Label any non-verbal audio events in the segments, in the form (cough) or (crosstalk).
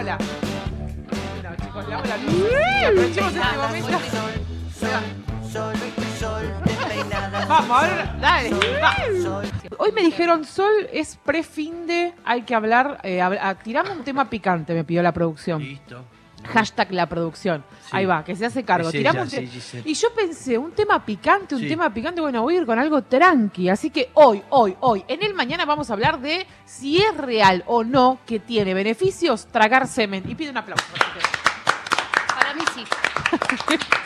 hola. Bueno, chicos, la. Sí, aprovechemos este momento. Vamos, ahora, dale. va. Hoy me dijeron, Sol, es pre-fin de, hay que hablar, eh, hab- ah, tiramos un tema picante, me pidió la producción. Listo. Hashtag la producción. Sí. Ahí va, que se hace cargo. Es Tiramos ella, un te- sí, Giselle. y yo pensé, un tema picante, un Sí. tema picante, bueno, voy a ir con algo tranqui. Así que hoy, hoy, hoy, en el mañana vamos a hablar de si es real o no que tiene beneficios tragar semen. Y pido un aplauso. Para mí sí. (laughs)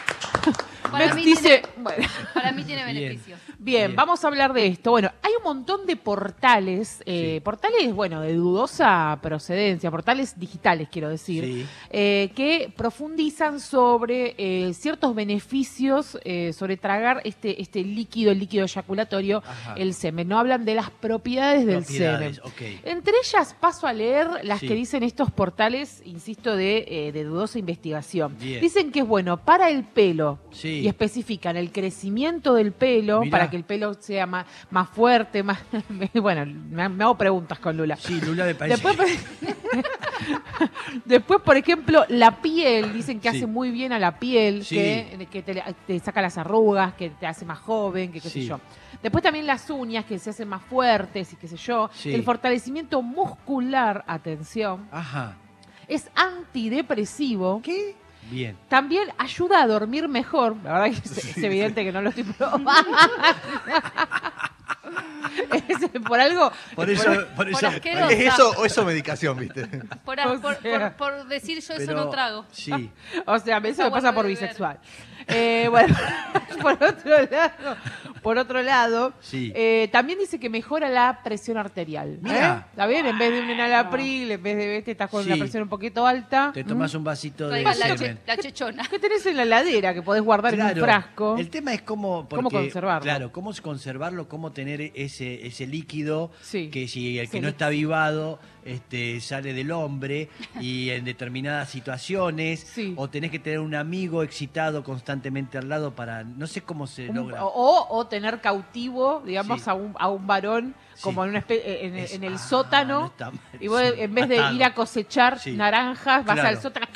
Para mí, dice, tiene, bueno. (laughs) para mí tiene Bien. beneficios. Bien, Bien. vamos a hablar de esto. Bueno, hay un montón de portales, eh, Sí. portales, bueno, de dudosa procedencia, portales digitales, quiero decir, Sí. eh, que profundizan sobre eh, ciertos beneficios eh, sobre tragar este, este líquido, el líquido eyaculatorio, Ajá. el semen. No hablan de las propiedades del Propiedades, semen. Entre ellas paso a leer las Sí. que dicen estos portales, insisto, de, eh, de dudosa investigación. Bien. Dicen que es bueno para el pelo Sí. Y especifican el crecimiento del pelo Mirá. para que el pelo sea más, más fuerte, más... (laughs) bueno, me, me hago preguntas con Lula. Sí, Lula me parece. Después, (laughs) después, por ejemplo, la piel, dicen que Sí. hace muy bien a la piel, Sí. que, que te, te saca las arrugas, que te hace más joven, que qué sé yo. Después también las uñas, que se hacen más fuertes y qué sé yo. El fortalecimiento muscular, atención, Ajá. es antidepresivo. ¿Qué? Bien. También ayuda a dormir mejor. La verdad que es, es evidente que no lo estoy probando. (laughs) Es por algo. Por eso, por eso. por. ¿Es eso o eso medicación, viste? Por, O por- sea. por- por decir yo eso no trago. Sí. O sea, eso me pasa por beber. bisexual. Eh, bueno, (laughs) por otro lado, por otro lado Sí. eh, también dice que mejora la presión arterial. ¿eh? ¿Está bien? En vez de un enalapril, en vez de este, estás con Sí. una presión un poquito alta. Te ¿Mm? tomas un vasito de la, semen. la chechona. ¿Qué tenés en la heladera que podés guardar en un Claro, frasco? El tema es cómo, ¿Cómo conservarlo? Claro, cómo conservarlo, cómo tener ese, ese líquido Sí. que si el que no está avivado este, sale del hombre y en determinadas situaciones, Sí. o tenés que tener un amigo excitado constantemente al lado para, no sé cómo se Un- logra. o, o tener cautivo, digamos, Sí. a, un, a un varón como Sí. en, una espe- en, Es- en el ah, sótano. no está mal, y vos, sí. en vez de ir a cosechar Sí. naranjas, vas Claro. al sótano.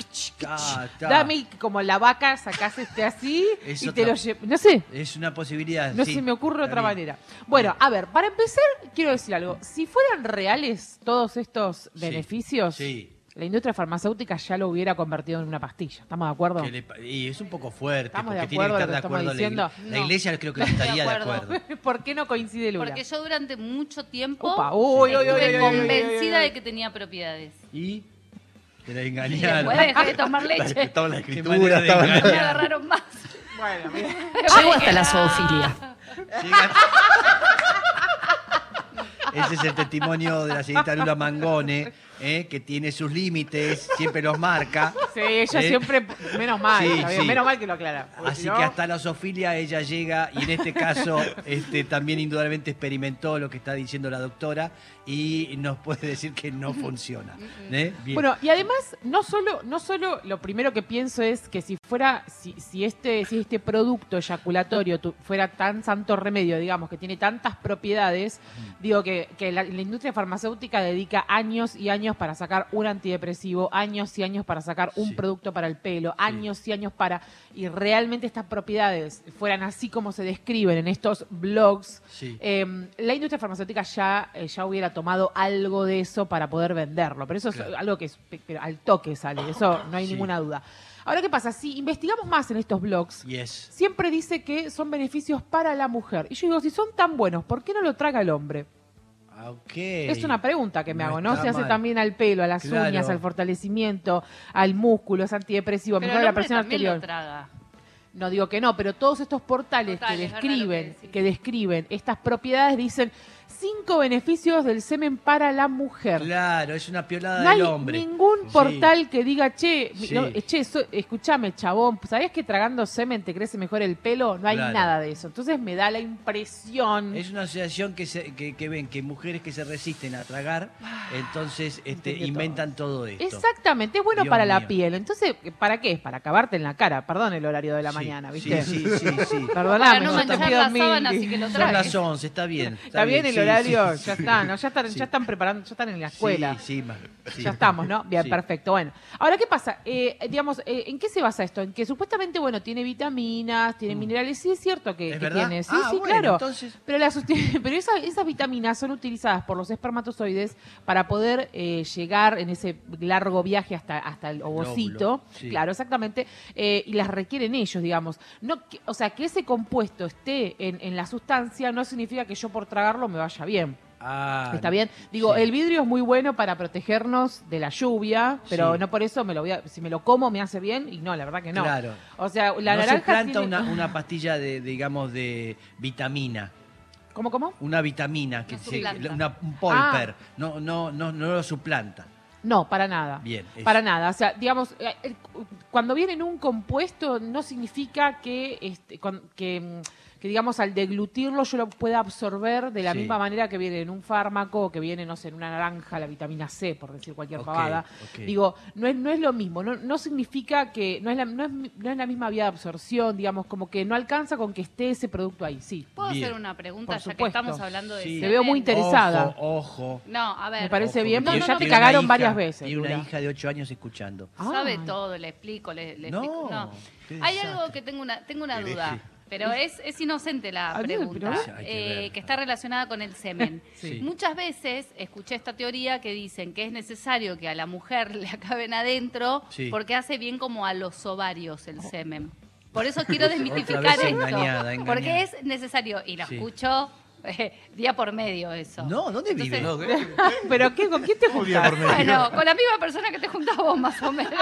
Ah, está. Dame como la vaca, sacás este así Es y otra- te lo llevas. No sé. Es una posibilidad. No se me ocurre otra manera. Bueno, a ver, para empezar, quiero decir algo. Si fueran reales todos estos beneficios, Sí. La industria farmacéutica ya lo hubiera convertido en una pastilla. ¿Estamos de acuerdo? que le y es un poco fuerte, Estamos porque de tiene que acuerdo estar de lo que estamos acuerdo la iglesia. diciendo. La No. iglesia creo que (laughs) no Estoy de estaría de acuerdo. acuerdo. (laughs) ¿Por qué no coincide Lula? Porque yo durante mucho tiempo uy, estuve uy, convencida uy, de que tenía propiedades. Y te la engañaron. después dejé de (laughs) tomar leche. Estaba la escritura, estaba Me agarraron más. Bueno, bien. Llego hasta la zoofilia. Llega- Ese es el testimonio de la señorita Lula Mangone, ¿eh? que tiene sus límites, siempre los marca. Sí, ella ¿Eh? siempre, menos mal, Sí, sí. menos mal que lo aclara. Así no- que hasta la zoofilia ella llega y en este caso (laughs) este, también indudablemente experimentó lo que está diciendo la doctora y nos puede decir que no funciona. ¿eh? Bueno, y además, no solo, no solo lo primero que pienso es que si fuera, si, si este, si este producto eyaculatorio tu- fuera tan santo remedio, digamos, que tiene tantas propiedades, digo que, que la, la industria farmacéutica dedica años y años para sacar un antidepresivo, años y años para sacar un Sí. producto para el pelo, años y años para. Y realmente estas propiedades fueran así como se describen en estos blogs, Sí. eh, la industria farmacéutica ya, eh, ya hubiera tomado algo de eso para poder venderlo. Pero eso Claro. es algo que es- pero al toque sale, eso no hay ninguna duda. Ahora, ¿qué pasa? Si investigamos más en estos blogs, Yes. siempre dice que son beneficios para la mujer. Y yo digo, si son tan buenos, ¿por qué no lo traga el hombre? Ah. Es una pregunta que me No hago, ¿no? Se hace mal. también al pelo, a las Claro. uñas, al fortalecimiento, al músculo, es antidepresivo, mejora la presión arterial. lo traga. No digo que no, pero todos estos portales Total, que es describen, que describen estas propiedades dicen cinco beneficios del semen para la mujer. Claro, es una piolada No hay del hombre. ningún Sí. portal que diga, che, Sí. no, che, so- escúchame, chabón, ¿sabés que tragando semen te crece mejor el pelo? No hay Claro. nada de eso. Entonces me da la impresión. Es una asociación que, se- que, que ven que mujeres que se resisten a tragar, entonces este, inventan todo esto. Exactamente, es bueno Dios para la piel. Entonces, ¿para qué? Es para acabarte en la cara. Perdón el horario de la Sí, mañana, sí, ¿viste? Sí, sí, sí. (laughs) Perdóname, Para no te pido la mil sábana, dis- así que lo Son las 11, está bien. Está bien, Sí, horario, sí, ya sí. están, ¿no? ya están, Sí. ya están preparando, ya están en la escuela. Sí, sí, sí. Ya estamos, ¿no? Bien, Sí. perfecto. Bueno, ahora, ¿qué pasa? Eh, digamos, eh, ¿en qué se basa esto? En que supuestamente, bueno, tiene vitaminas, tiene minerales. Sí, es cierto que, Mm. ¿Es que verdad? tiene. Sí, Ah, sí, bueno, claro. entonces- Pero, las (laughs) pero esa- esas vitaminas son utilizadas por los espermatozoides para poder eh, llegar en ese largo viaje hasta, hasta el ovocito. sí. Claro, exactamente. eh, y las requieren ellos, digamos. No, que- o sea, que ese compuesto esté en, en la sustancia no significa que yo por tragarlo me vaya bien. Ah, Está bien. Digo, sí. el vidrio es muy bueno para protegernos de la lluvia, pero Sí. no por eso me lo voy a, si me lo como me hace bien y no, la verdad que no. Claro. O sea, la no se naranja planta tiene- una, (laughs) una pastilla de, digamos, de vitamina. ¿Cómo cómo? Una vitamina, que No se- una- un polper. Ah. No, no, no, no lo suplanta. No, para nada. Bien. Para nada. O sea, digamos, eh, el- cuando viene en un compuesto no significa que, este, que, mm, que, digamos, al deglutirlo yo lo pueda absorber de la Sí. misma manera que viene en un fármaco, o que viene, no sé, en una naranja, la vitamina C, por decir cualquier Ok, pavada. ok. Digo, no es, no es lo mismo. No, no significa que no es, la, no, es, no es la misma vía de absorción, digamos, como que no alcanza con que esté ese producto ahí. Sí. ¿Puedo Bien. hacer una pregunta Por ya que estamos hablando de Sí. Te veo muy interesada. Ojo, ojo. No, a ver. Me parece Ojo, bien, que porque No, ya no, te cagaron varias veces. Y una Lula. hija de 8 años escuchando. Sabe Ay. todo, le explico, le, le No, explico. No. Hay algo que tengo una, tengo una duda, pero es, es inocente la Ah, pregunta, que eh, que está relacionada con el semen. (laughs) Sí. Muchas veces escuché esta teoría que dicen que es necesario que a la mujer le acaben adentro Sí. porque hace bien como a los ovarios el semen. Por eso quiero (laughs) desmitificar esto. engañada, engañada. Porque es necesario, y lo Sí. escucho eh, día por medio eso. No, ¿dónde vive? No, ¿qué? (laughs) ¿Pero qué? ¿Con quién te juntas? por medio. Bueno, con la misma persona que te juntás vos, más o menos.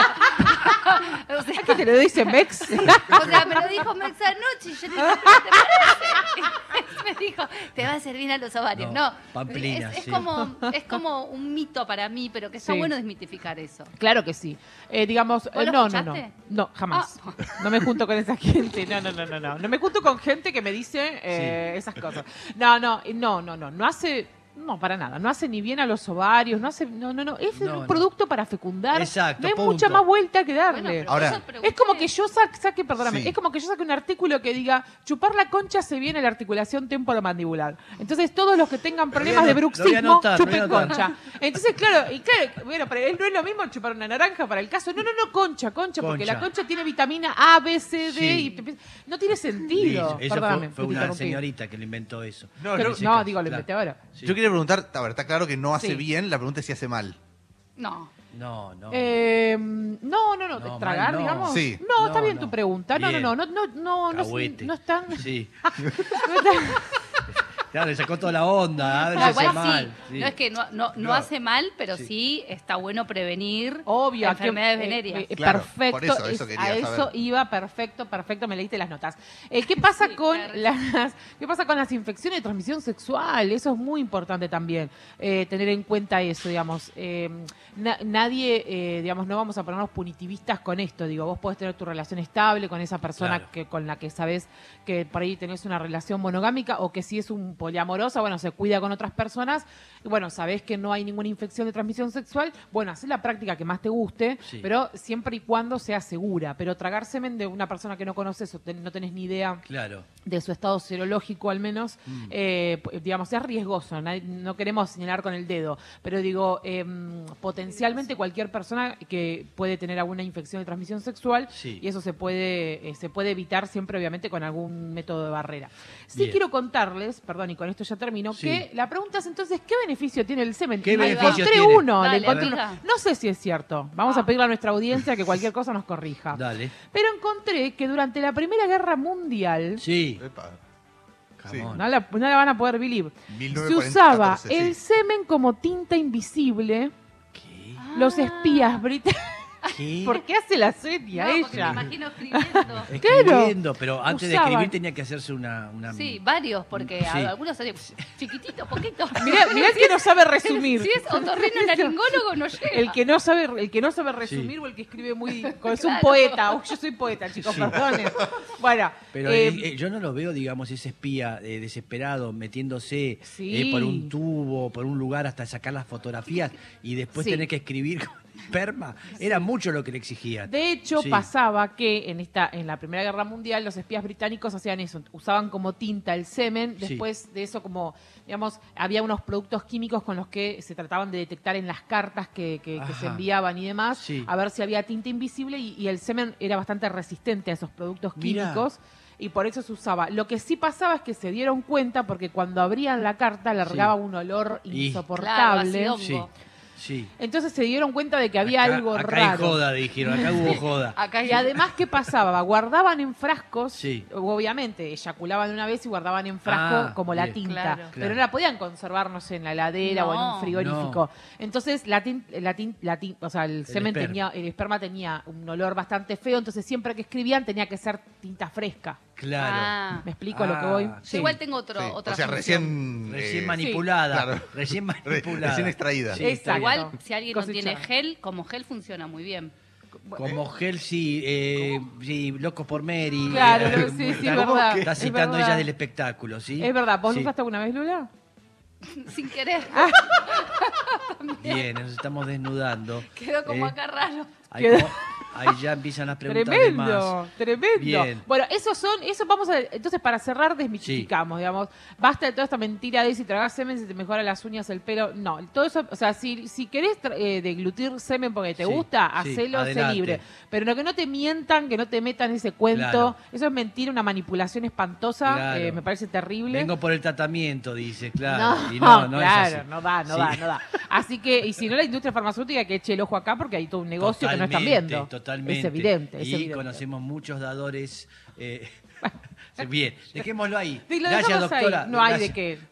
O sea, ¿Qué te lo dice Mex? (laughs) O sea, me lo dijo Mex anoche y yo dije, ¿qué te parece? (laughs) me dijo, te va a servir a los ovarios. No, No, pamplina, es, es sí. como, (laughs) es como un mito para mí, pero que está Sí. bueno desmitificar eso. Claro que sí. Eh, digamos, ¿Vos eh, lo no, no, no. No, jamás. Ah. No me junto con esa gente. No, no, no, no, no. No me junto con gente que me dice eh, esas cosas. No, no, no, no, no. No hace. No, para nada. No hace ni bien a los ovarios, no hace. No, no, no. Es No, un no. producto para fecundar. Exacto, No hay punto. mucha más vuelta que darle. Bueno, Ahora-. Es como que yo saque, saque perdóname, Sí. es como que yo saque un artículo que diga chupar la concha se viene la articulación temporomandibular. Entonces todos los que tengan problemas de bruxismo anotar, chupen concha. Entonces claro, y claro, bueno, pero él no es lo mismo chupar una naranja para el caso. No, no, no, concha, concha, porque la concha tiene vitamina A, B, C, D Sí. y no tiene sentido. Eso Perdóname, fue, una señorita que le inventó eso. No, Pero- digo, lo claro. inventé ahora. Sí. Yo quería preguntar, a ver, está claro que no hace Sí. bien, la pregunta es si hace mal. No. No, no. Eh, no, no, no, No, tragar, mal no. digamos. Sí. No, está No, bien no. tu pregunta. No, Bien. no, no, no, no, no, (laughs) no, Cahuete. no están. Sí. no están- Claro, le sacó toda la onda. No, hace igual mal. sí. Sí. No es que no, no, hace mal, pero Sí. sí. está bueno prevenir Obvio, enfermedades eh, venéreas. eh, Claro, perfecto. por eso, eso es- quería a eso iba, perfecto, perfecto, me leíste las notas. Eh, ¿Qué (laughs) pasa Sí, con claro. las qué pasa con las infecciones de transmisión sexual? Eso es muy importante también, eh, tener en cuenta eso, digamos. Eh, na- nadie, eh, digamos, no vamos a ponernos punitivistas con esto. Digo, vos podés tener tu relación estable con esa persona Claro. que con la que sabes que por ahí tenés una relación monogámica o que si es un poliamorosa, bueno, se cuida con otras personas. Y bueno, sabés que no hay ninguna infección de transmisión sexual. Bueno, haz la práctica que más te guste, Sí. pero siempre y cuando sea segura. Pero tragar semen de una persona que no conoces o no tenés ni idea Claro. de su estado serológico al menos, Mm. eh, digamos, es riesgoso, no queremos señalar con el dedo, pero digo, em, potencialmente cualquier persona que puede tener alguna infección de transmisión sexual Sí. y eso se puede, eh, se puede evitar siempre obviamente con algún método de barrera. Sí Bien. quiero contarles, perdón, y con esto ya termino, Sí. que la pregunta es entonces, ¿qué beneficio tiene el semen? ¿Qué beneficio encontré tiene? uno, le Dale, encontré uno. No sé si es cierto, vamos Ah. a pedirle a nuestra audiencia que cualquier cosa nos corrija. Dale. Pero encontré que durante la Primera Guerra Mundial, Sí. Epa. Sí. Camón. no la, no la van a poder believe, se 1914, usaba el semen como tinta invisible. ¿Qué? Los espías británicos. ¿Qué? ¿Por qué hace la serie No, porque me ella? imagino escribiendo. (laughs) Escribiendo, pero antes de escribir tenía que hacerse una... una Sí, varios, porque Sí. algunos salen chiquititos, poquitos. (laughs) Mirá, mirá el que no sabe resumir. Si es otorrino laringólogo, no llega. El que no sabe, el que no sabe resumir Sí. o el que escribe muy. (laughs) Es un Claro. poeta. Uy, yo soy poeta, chicos, Sí. perdonen. Bueno, Pero eh, eh, eh, yo no lo veo, digamos, ese espía eh, desesperado metiéndose Sí. eh, por un tubo, por un lugar hasta sacar las fotografías y después Sí. tener que escribir. Esperma, era mucho lo que le exigían. De hecho, Sí. pasaba que en esta, en la Primera Guerra Mundial, los espías británicos hacían eso, usaban como tinta el semen, Sí. después de eso como, digamos, había unos productos químicos con los que se trataban de detectar en las cartas que, que- que se enviaban y demás, Sí. a ver si había tinta invisible y, y el semen era bastante resistente a esos productos Mirá. químicos. Y por eso se usaba. Lo que sí pasaba es que se dieron cuenta porque cuando abrían la carta largaba un olor Y- insoportable. Claro, Sí. Sí. Entonces se dieron cuenta de que había Acá- algo acá raro. hay joda, dijeron, acá hubo (laughs) joda. Acá Y además, ¿qué pasaba? Guardaban en frascos, Sí. obviamente, eyaculaban una vez y guardaban en frasco Ah, como la bien. tinta. Claro. Pero Claro. no la podían conservar, no sé, en la heladera o en un frigorífico. Entonces, la tin, la tin- la tin- o sea, el, semen esperma. tenía, el esperma tenía un olor bastante feo, entonces siempre que escribían tenía que ser tinta fresca. Claro. Ah. ¿Me explico a lo que voy? Ah, Yo igual tengo otro, Sí. otra o sea, función. recién. Recién eh, manipulada. claro. Recién Re- manipulada. recién extraída. Sí, Exacto. Igual, si alguien no tiene gel, como gel funciona muy bien. Como gel, sí, eh, sí, Locos por Mary. Claro, eh, sí, (laughs) sí, está, verdad, está es citando verdad. ella del espectáculo, ¿sí? Es verdad, ¿vos Sí. lo usaste alguna vez, Lula? (laughs) Sin querer. Ah. (laughs) Bien, nos estamos desnudando. Quedó como Eh, acá raro. Ahí, Quedó- como- ahí ya empiezan las preguntas de más. Tremendo, tremendo. Bien. Bueno, esos son, eso vamos a, entonces para cerrar desmitificamos, digamos, basta de toda esta mentira de si tragas semen se te mejora las uñas, el pelo, no, todo eso, o sea, si, si querés eh, deglutir semen porque te Sí, gusta, sí, hacelo, sé libre, pero lo que no te mientan, que no te metan ese cuento, Claro. eso es mentira, una manipulación espantosa, Claro. eh, me parece terrible. Vengo por el tratamiento, dice, claro. No, y no, no claro, es así. no da, no da, no da. (laughs) Así que, y si no, la industria farmacéutica que eche el ojo acá porque hay todo un negocio que no están Totalmente, viendo. Totalmente. Es evidente, es y evidente. conocemos muchos dadores. eh, (laughs) (laughs) Bien, dejémoslo ahí. Gracias, dejamos ahí. doctora. No hay de qué.